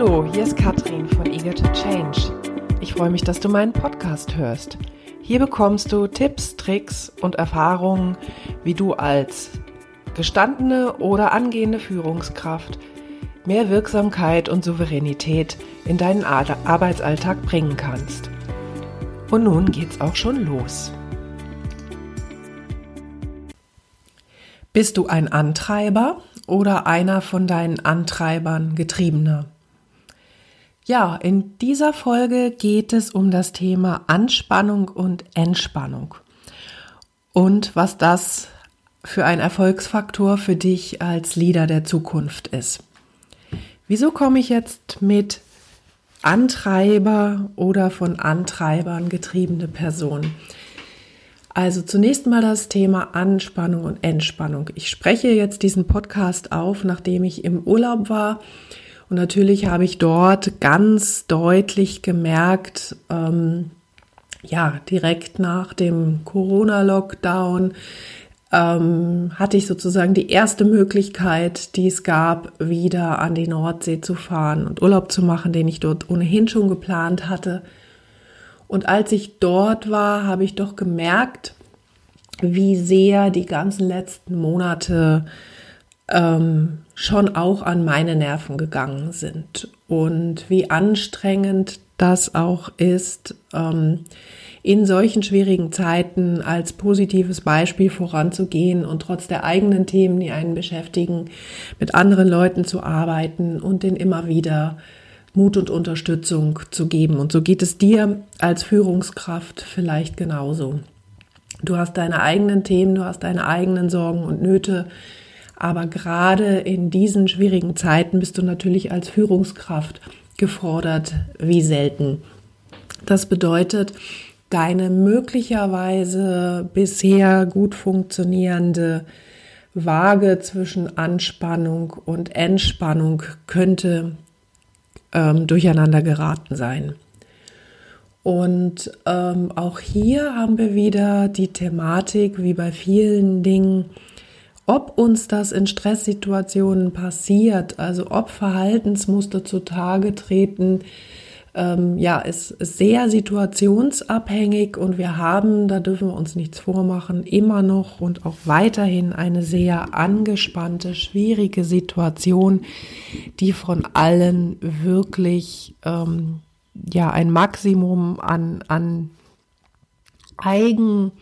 Hallo, hier ist Katrin von Eager to Change. Ich freue mich, dass du meinen Podcast hörst. Hier bekommst du Tipps, Tricks und Erfahrungen, wie du als gestandene oder angehende Führungskraft mehr Wirksamkeit und Souveränität in deinen Arbeitsalltag bringen kannst. Und nun geht's auch schon los. Bist du ein Antreiber oder einer von deinen Antreibern getriebener? Ja, in dieser Folge geht es um das Thema Anspannung und Entspannung und was das für ein Erfolgsfaktor für dich als Leader der Zukunft ist. Wieso komme ich jetzt mit Antreiber oder von Antreibern getriebene Person? Also zunächst mal das Thema Anspannung und Entspannung. Ich spreche jetzt diesen Podcast auf, nachdem ich im Urlaub war und natürlich habe ich dort ganz deutlich gemerkt, ähm, ja, direkt nach dem Corona-Lockdown ähm, hatte ich sozusagen die erste Möglichkeit, die es gab, wieder an die Nordsee zu fahren und Urlaub zu machen, den ich dort ohnehin schon geplant hatte. Und als ich dort war, habe ich doch gemerkt, wie sehr die ganzen letzten Monate ähm, schon auch an meine Nerven gegangen sind und wie anstrengend das auch ist, ähm, in solchen schwierigen Zeiten als positives Beispiel voranzugehen und trotz der eigenen Themen, die einen beschäftigen, mit anderen Leuten zu arbeiten und den immer wieder Mut und Unterstützung zu geben. Und so geht es dir als Führungskraft vielleicht genauso. Du hast deine eigenen Themen, du hast deine eigenen Sorgen und Nöte, aber gerade in diesen schwierigen Zeiten bist du natürlich als Führungskraft gefordert wie selten. Das bedeutet, deine möglicherweise bisher gut funktionierende Waage zwischen Anspannung und Entspannung könnte ähm, durcheinander geraten sein. Und ähm, auch hier haben wir wieder die Thematik, wie bei vielen Dingen, ob uns das in Stresssituationen passiert, also ob Verhaltensmuster zutage treten, ähm, ja, ist, sehr situationsabhängig und wir haben, da dürfen wir uns nichts vormachen, immer noch und auch weiterhin eine sehr angespannte, schwierige Situation, die von allen wirklich ähm, ja ein Maximum an, an Eigen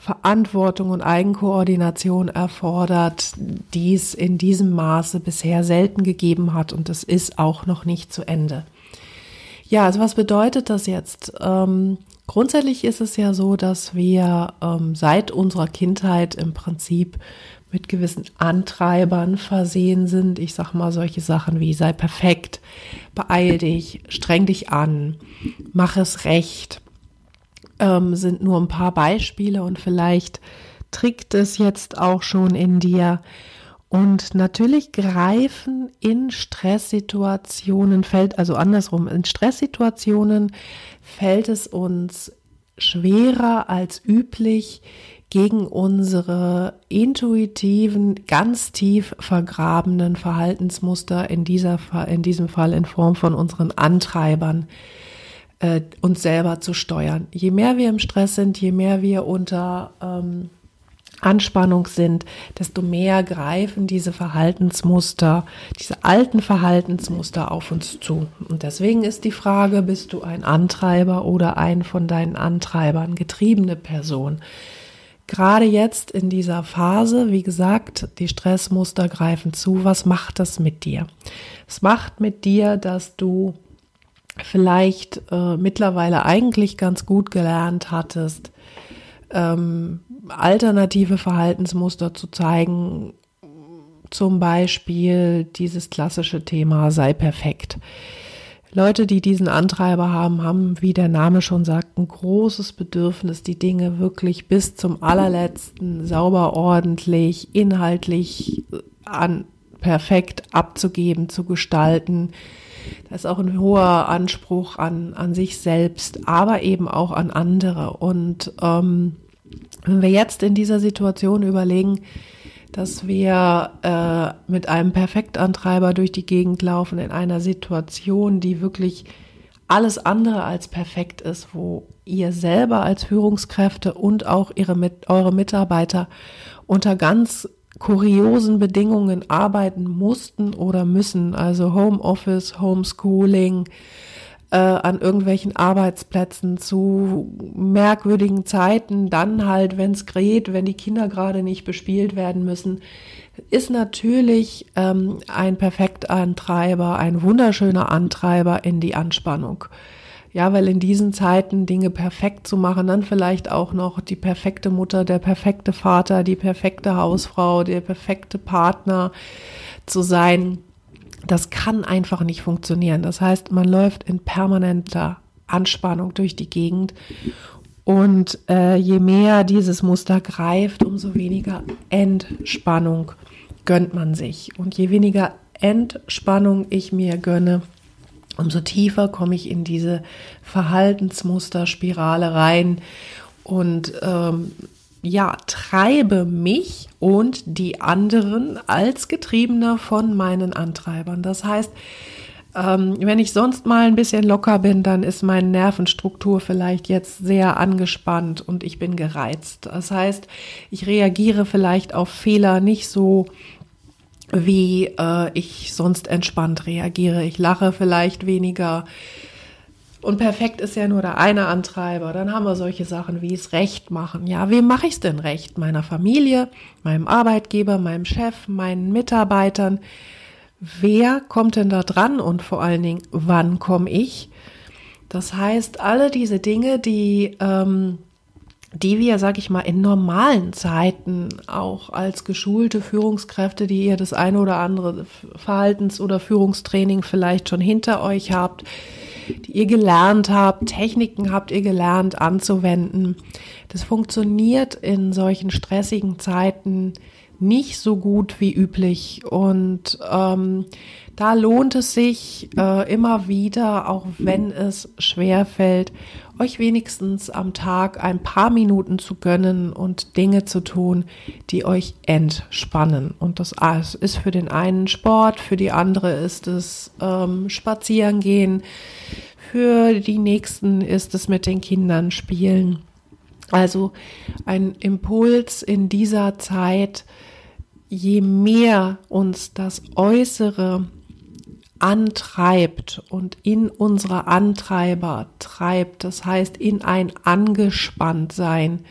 Verantwortung und Eigenkoordination erfordert, die es in diesem Maße bisher selten gegeben hat und es ist auch noch nicht zu Ende. Ja, also was bedeutet das jetzt? Ähm, grundsätzlich ist es ja so, dass wir ähm, seit unserer Kindheit im Prinzip mit gewissen Antreibern versehen sind. Ich sag mal solche Sachen wie sei perfekt, beeil dich, streng dich an, mach es recht ähm, sind nur ein paar Beispiele und vielleicht trickt es jetzt auch schon in dir. Und natürlich greifen in Stresssituationen, fällt also andersrum, in Stresssituationen fällt es uns schwerer als üblich, gegen unsere intuitiven, ganz tief vergrabenen Verhaltensmuster in, dieser, in diesem Fall in Form von unseren Antreibern äh, uns selber zu steuern. Je mehr wir im Stress sind, je mehr wir unter ähm, Anspannung sind, desto mehr greifen diese Verhaltensmuster, diese alten Verhaltensmuster auf uns zu. Und deswegen ist die Frage, bist du ein Antreiber oder ein von deinen Antreibern getriebene Person? Gerade jetzt in dieser Phase, wie gesagt, die Stressmuster greifen zu. Was macht das mit dir? Es macht mit dir, dass du vielleicht äh, mittlerweile eigentlich ganz gut gelernt hattest, ähm, alternative Verhaltensmuster zu zeigen, zum Beispiel dieses klassische Thema sei perfekt. Leute, die diesen Antreiber haben, haben, wie der Name schon sagt, ein großes Bedürfnis, die Dinge wirklich bis zum allerletzten sauber, ordentlich, inhaltlich an perfekt abzugeben, zu gestalten, da ist auch ein hoher Anspruch an, an sich selbst, aber eben auch an andere. Und ähm, wenn wir jetzt in dieser Situation überlegen, dass wir äh, mit einem Perfektantreiber durch die Gegend laufen in einer Situation, die wirklich alles andere als perfekt ist, wo ihr selber als Führungskräfte und auch ihre, eure Mitarbeiter unter ganz kuriosen Bedingungen arbeiten mussten oder müssen, also Homeoffice, Homeschooling, äh, an irgendwelchen Arbeitsplätzen zu merkwürdigen Zeiten, dann halt, wenn es geht, wenn die Kinder gerade nicht bespielt werden müssen, ist natürlich ähm, ein Perfektantreiber, ein wunderschöner Antreiber in die Anspannung. Ja, weil in diesen Zeiten Dinge perfekt zu machen, dann vielleicht auch noch die perfekte Mutter, der perfekte Vater, die perfekte Hausfrau, der perfekte Partner zu sein, das kann einfach nicht funktionieren. Das heißt, man läuft in permanenter Anspannung durch die Gegend und äh, je mehr dieses Muster greift, umso weniger Entspannung gönnt man sich. Und je weniger Entspannung ich mir gönne, umso tiefer komme ich in diese Verhaltensmusterspirale rein und ähm, ja, treibe mich und die anderen als Getriebener von meinen Antreibern. Das heißt, ähm, wenn ich sonst mal ein bisschen locker bin, dann ist meine Nervenstruktur vielleicht jetzt sehr angespannt und ich bin gereizt. Das heißt, ich reagiere vielleicht auf Fehler nicht so wie äh, ich sonst entspannt reagiere. Ich lache vielleicht weniger. Und perfekt ist ja nur der eine Antreiber. Dann haben wir solche Sachen wie es recht machen. Ja, wem mache ich es denn recht? Meiner Familie, meinem Arbeitgeber, meinem Chef, meinen Mitarbeitern. Wer kommt denn da dran und vor allen Dingen, wann komme ich? Das heißt, alle diese Dinge, die ähm, die wir, sag ich mal, in normalen Zeiten auch als geschulte Führungskräfte, die ihr das eine oder andere Verhaltens- oder Führungstraining vielleicht schon hinter euch habt, die ihr gelernt habt, Techniken habt ihr gelernt anzuwenden. Das funktioniert in solchen stressigen Zeiten nicht so gut wie üblich. Und ähm, da lohnt es sich äh, immer wieder, auch wenn es schwer fällt, euch wenigstens am Tag ein paar Minuten zu gönnen und Dinge zu tun, die euch entspannen. Und das ist für den einen Sport, für die andere ist es ähm, Spazierengehen, für die nächsten ist es mit den Kindern spielen. Also ein Impuls in dieser Zeit, je mehr uns das Äußere antreibt und in unsere Antreiber treibt, das heißt in ein Angespanntsein,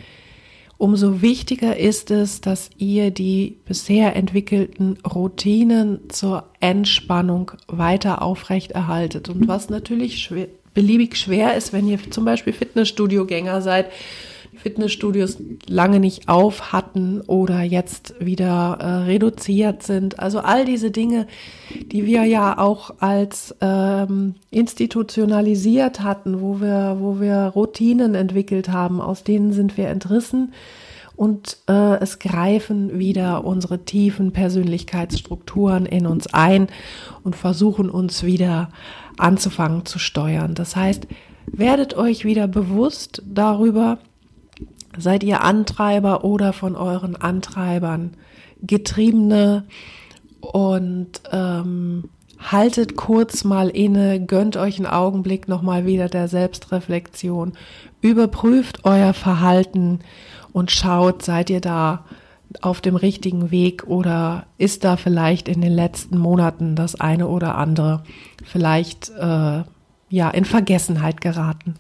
umso wichtiger ist es, dass ihr die bisher entwickelten Routinen zur Entspannung weiter aufrechterhaltet. Und was natürlich schwer, beliebig schwer ist, wenn ihr zum Beispiel Fitnessstudio-Gänger seid Fitnessstudios lange nicht auf hatten oder jetzt wieder äh, reduziert sind. Also all diese Dinge, die wir ja auch als ähm, institutionalisiert hatten, wo wir, wo wir Routinen entwickelt haben, aus denen sind wir entrissen und äh, es greifen wieder unsere tiefen Persönlichkeitsstrukturen in uns ein und versuchen uns wieder anzufangen zu steuern. Das heißt, werdet euch wieder bewusst darüber, Seid ihr Antreiber oder von euren Antreibern Getriebene? Und ähm, haltet kurz mal inne, gönnt euch einen Augenblick nochmal wieder der Selbstreflexion, überprüft euer Verhalten und schaut, seid ihr da auf dem richtigen Weg oder ist da vielleicht in den letzten Monaten das eine oder andere vielleicht äh, ja in Vergessenheit geraten.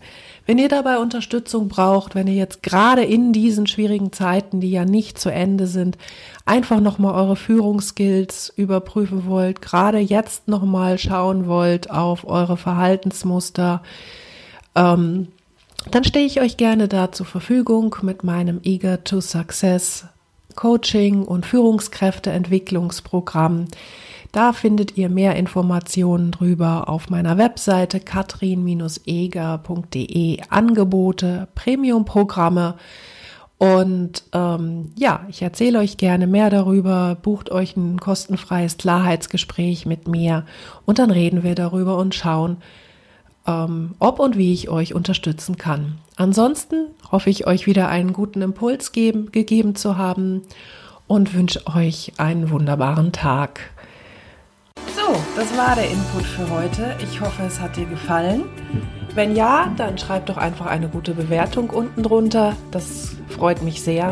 Wenn ihr dabei Unterstützung braucht, wenn ihr jetzt gerade in diesen schwierigen Zeiten, die ja nicht zu Ende sind, einfach nochmal eure Führungsskills überprüfen wollt, gerade jetzt nochmal schauen wollt auf eure Verhaltensmuster, ähm, dann stehe ich euch gerne da zur Verfügung mit meinem Eager to Success Coaching und Führungskräfteentwicklungsprogramm. Da findet ihr mehr Informationen drüber auf meiner Webseite katrin-eger.de Angebote, Premium-Programme. Und ähm, ja, ich erzähle euch gerne mehr darüber. Bucht euch ein kostenfreies Klarheitsgespräch mit mir und dann reden wir darüber und schauen, ähm, ob und wie ich euch unterstützen kann. Ansonsten hoffe ich, euch wieder einen guten Impuls geben, gegeben zu haben und wünsche euch einen wunderbaren Tag. So, das war der Input für heute. Ich hoffe, es hat dir gefallen. Wenn ja, dann schreib doch einfach eine gute Bewertung unten drunter. Das freut mich sehr.